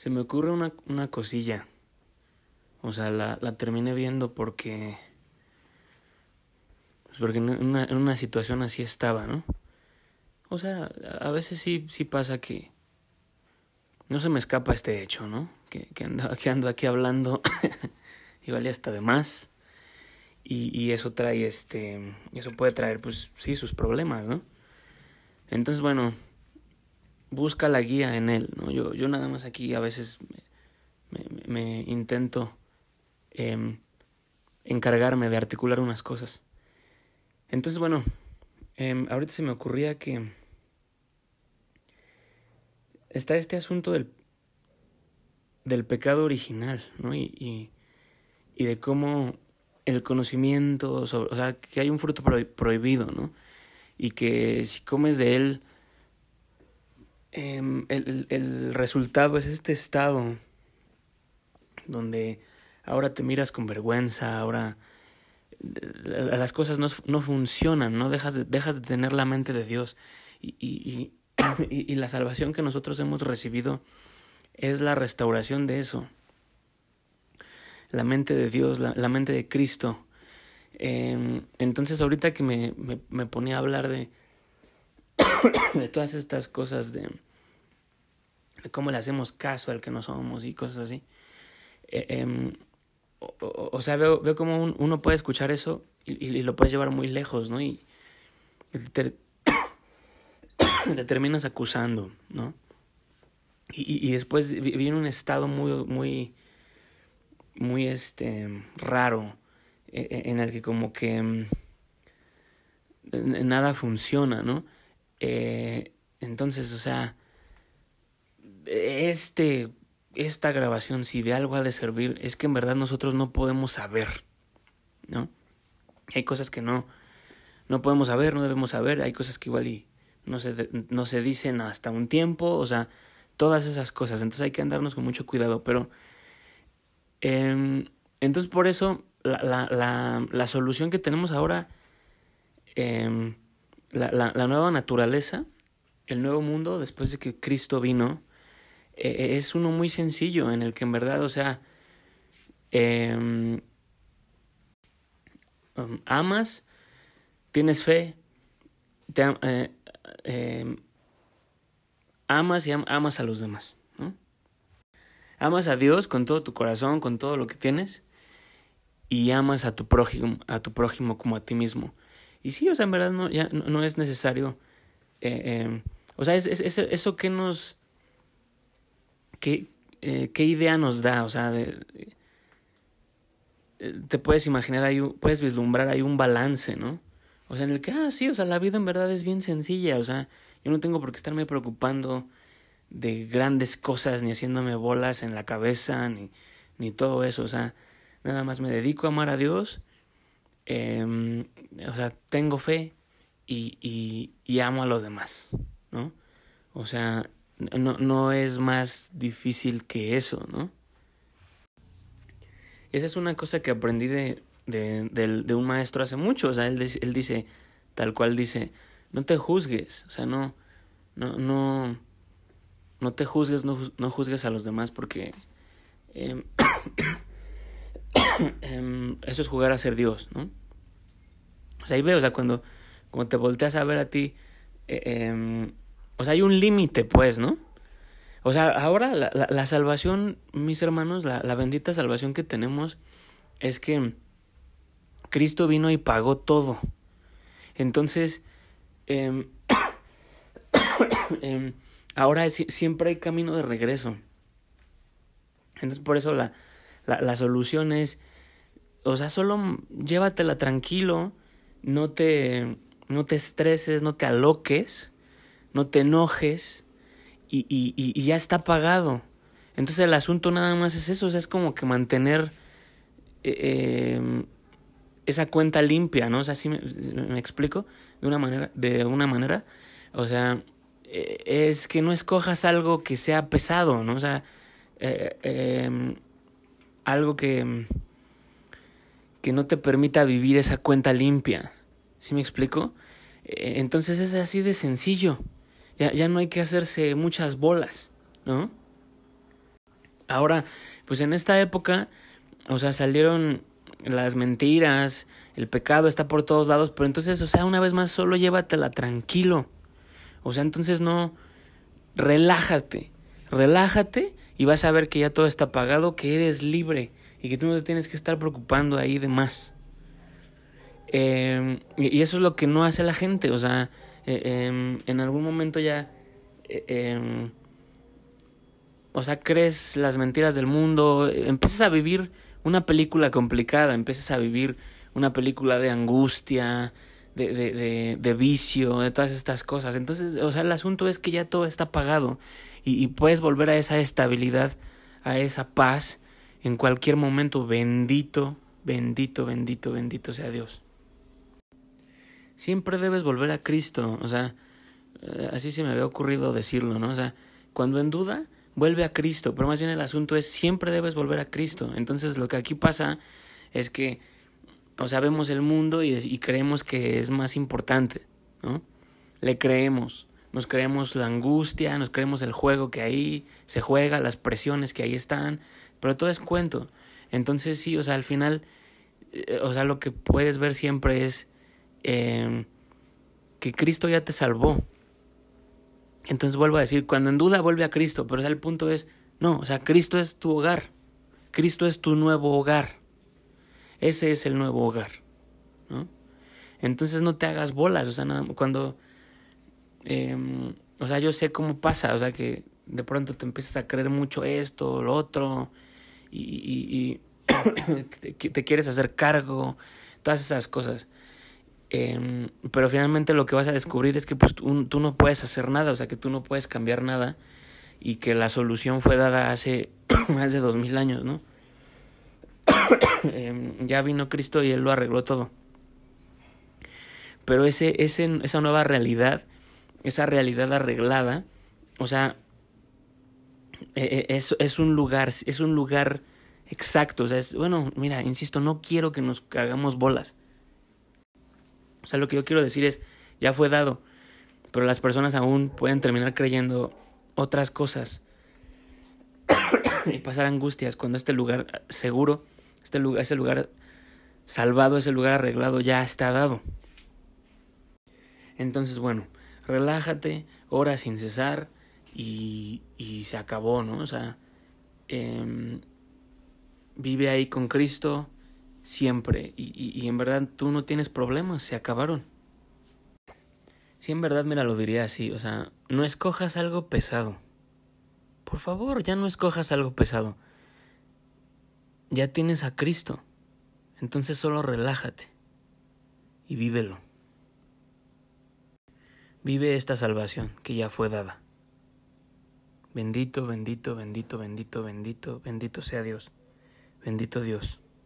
se me ocurre una, una cosilla. O sea, la, la terminé viendo porque... Pues porque en una, en una situación así estaba, ¿no? O sea, a veces sí, sí pasa que... No se me escapa este hecho, ¿no? Que, que, ando, que ando aquí hablando y vale hasta de más. Y, y eso trae este... Eso puede traer, pues sí, sus problemas, ¿no? Entonces, bueno, busca la guía en él, ¿no? Yo, yo nada más aquí a veces me, intento eh, encargarme de articular unas cosas. Entonces, bueno, eh, ahorita se me ocurría que está este asunto del, del pecado original, ¿no? Y, y, y de cómo el conocimiento, sobre, o sea, que hay un fruto prohibido, ¿no? Y que si comes de él, eh, el, el resultado es este estado donde ahora te miras con vergüenza, ahora las cosas no, no funcionan, ¿no? Dejas de, dejas de tener la mente de Dios. Y, y, y, y, la salvación que nosotros hemos recibido es la restauración de eso. La mente de Dios, la, la mente de Cristo. Eh, entonces ahorita que me, me, me, ponía a hablar de, de todas estas cosas, de, cómo le hacemos caso al que no somos y cosas así, eh, eh, o, sea, veo, veo cómo un, uno puede escuchar eso y, lo puedes llevar muy lejos, ¿no? Y, te, te, terminas acusando, ¿no? Y, y, después viene un estado muy, muy, muy, este, raro, en el que como que nada funciona, ¿no? Eh, entonces, o sea, este esta grabación, si de algo ha de servir, es que en verdad nosotros no podemos saber, ¿no? Hay cosas que no, no podemos saber, no debemos saber, hay cosas que igual y no se, no se dicen hasta un tiempo, o sea, todas esas cosas, entonces hay que andarnos con mucho cuidado, pero eh, entonces por eso la, la, la, la, solución que tenemos ahora, eh, la, la, nueva naturaleza, el nuevo mundo, después de que Cristo vino, eh, es uno muy sencillo en el que en verdad, o sea, eh, um, amas, tienes fe, te, eh, eh, amas y am amas a los demás. Amas a Dios con todo tu corazón, con todo lo que tienes, y amas a tu prójimo, a tu prójimo como a ti mismo. Y sí, o sea, en verdad no, ya no, es necesario. Eh, o sea, es, es, es, eso que nos ¿qué, eh, qué idea nos da? O sea, de, de, te puedes imaginar, ahí, puedes vislumbrar ahí un balance, ¿no? O sea, en el que, ah, sí, o sea, la vida en verdad es bien sencilla, o sea, yo no tengo por qué estarme preocupando de grandes cosas, ni haciéndome bolas en la cabeza, ni, ni todo eso, o sea, nada más me dedico a amar a Dios, eh, o sea, tengo fe y, y, amo a los demás, ¿no? O sea, no, no es más difícil que eso, ¿no? Esa es una cosa que aprendí de, de, de, un maestro hace mucho, o sea, él, él dice, tal cual dice, no te juzgues, o sea, no, no, no, no te juzgues, no, no juzgues a los demás porque eh, eh, eso es jugar a ser Dios, ¿no? O sea, ahí veo, o sea, cuando, cuando te volteas a ver a ti, eh, eh, o sea, hay un límite, pues, ¿no? O sea, ahora la, la, salvación, mis hermanos, la, la, bendita salvación que tenemos es que Cristo vino y pagó todo. Entonces, eh, eh, ahora siempre hay camino de regreso. Entonces, por eso la, la, la solución es, o sea, solo llévatela tranquilo, no te, no te estreses, no te aloques no te enojes y, y, y, ya está pagado. Entonces el asunto nada más es eso, o sea, es como que mantener eh, esa cuenta limpia, ¿no? O sea, ¿sí me, explico? De una manera, de una manera, o sea, eh, es que no escojas algo que sea pesado, ¿no? O sea, eh, eh, algo que, que no te permita vivir esa cuenta limpia, ¿sí me explico? Entonces es así de sencillo. Ya, ya no hay que hacerse muchas bolas, ¿no? Ahora, pues en esta época, o sea, salieron las mentiras, el pecado está por todos lados, pero entonces, o sea, una vez más, solo llévatela tranquilo. O sea, entonces no, relájate, relájate y vas a ver que ya todo está pagado, que eres libre y que tú no te tienes que estar preocupando ahí de más. Em, y eso es lo que no hace la gente, o sea, eh, em, en algún momento ya, eh, em, o sea, crees las mentiras del mundo, empiezas a vivir una película complicada, empiezas a vivir una película de angustia, de, de, de, de, vicio, de todas estas cosas. Entonces, o sea, el asunto es que ya todo está pagado y, y puedes volver a esa estabilidad, a esa paz en cualquier momento. Bendito, bendito, bendito, bendito sea Dios. Siempre debes volver a Cristo, o sea, eh, así se me había ocurrido decirlo, ¿no? O sea, cuando en duda, vuelve a Cristo, pero más bien el asunto es siempre debes volver a Cristo. Entonces lo que aquí pasa es que o sea, vemos el mundo y, y creemos que es más importante, ¿no? Le creemos, nos creemos la angustia, nos creemos el juego que ahí se juega, las presiones que ahí están, pero todo es cuento. Entonces sí, o sea, al final, eh, o sea, lo que puedes ver siempre es eh, que Cristo ya te salvó. Entonces vuelvo a decir, cuando en duda vuelve a Cristo, pero el punto es, no, o sea, Cristo es tu hogar, Cristo es tu nuevo hogar. Ese es el nuevo hogar. Entonces no te hagas bolas, o sea, nada, cuando, eh, o sea, yo sé cómo pasa, o sea, que de pronto te empiezas a creer mucho esto, lo otro, y, te quieres hacer cargo, todas esas cosas. Eh, pero finalmente lo que vas a descubrir es que pues, tú, no puedes hacer nada, o sea, que tú no puedes cambiar nada y que la solución fue dada hace más de dos mil años, ¿no? eh, ya vino Cristo y Él lo arregló todo. Pero ese, esa nueva realidad, esa realidad arreglada, o sea, es, es un lugar, es un lugar exacto. O sea, es, bueno, mira, insisto, no quiero que nos hagamos bolas. O sea, lo que yo quiero decir es, ya fue dado, pero las personas aún pueden terminar creyendo otras cosas y pasar angustias cuando este lugar seguro este lugar, ese lugar salvado, ese lugar arreglado ya está dado. Entonces, bueno, relájate, ora sin cesar y, y se acabó, ¿no? O sea, eh, vive ahí con Cristo siempre y, y, y en verdad tú no tienes problemas, se acabaron. Si en verdad, mira, lo diría así, o sea, no escojas algo pesado. Por favor, ya no escojas algo pesado ya tienes a Cristo. Entonces solo relájate y vívelo. Vive esta salvación que ya fue dada. Bendito, bendito, bendito, bendito, bendito, bendito sea Dios. Bendito Dios.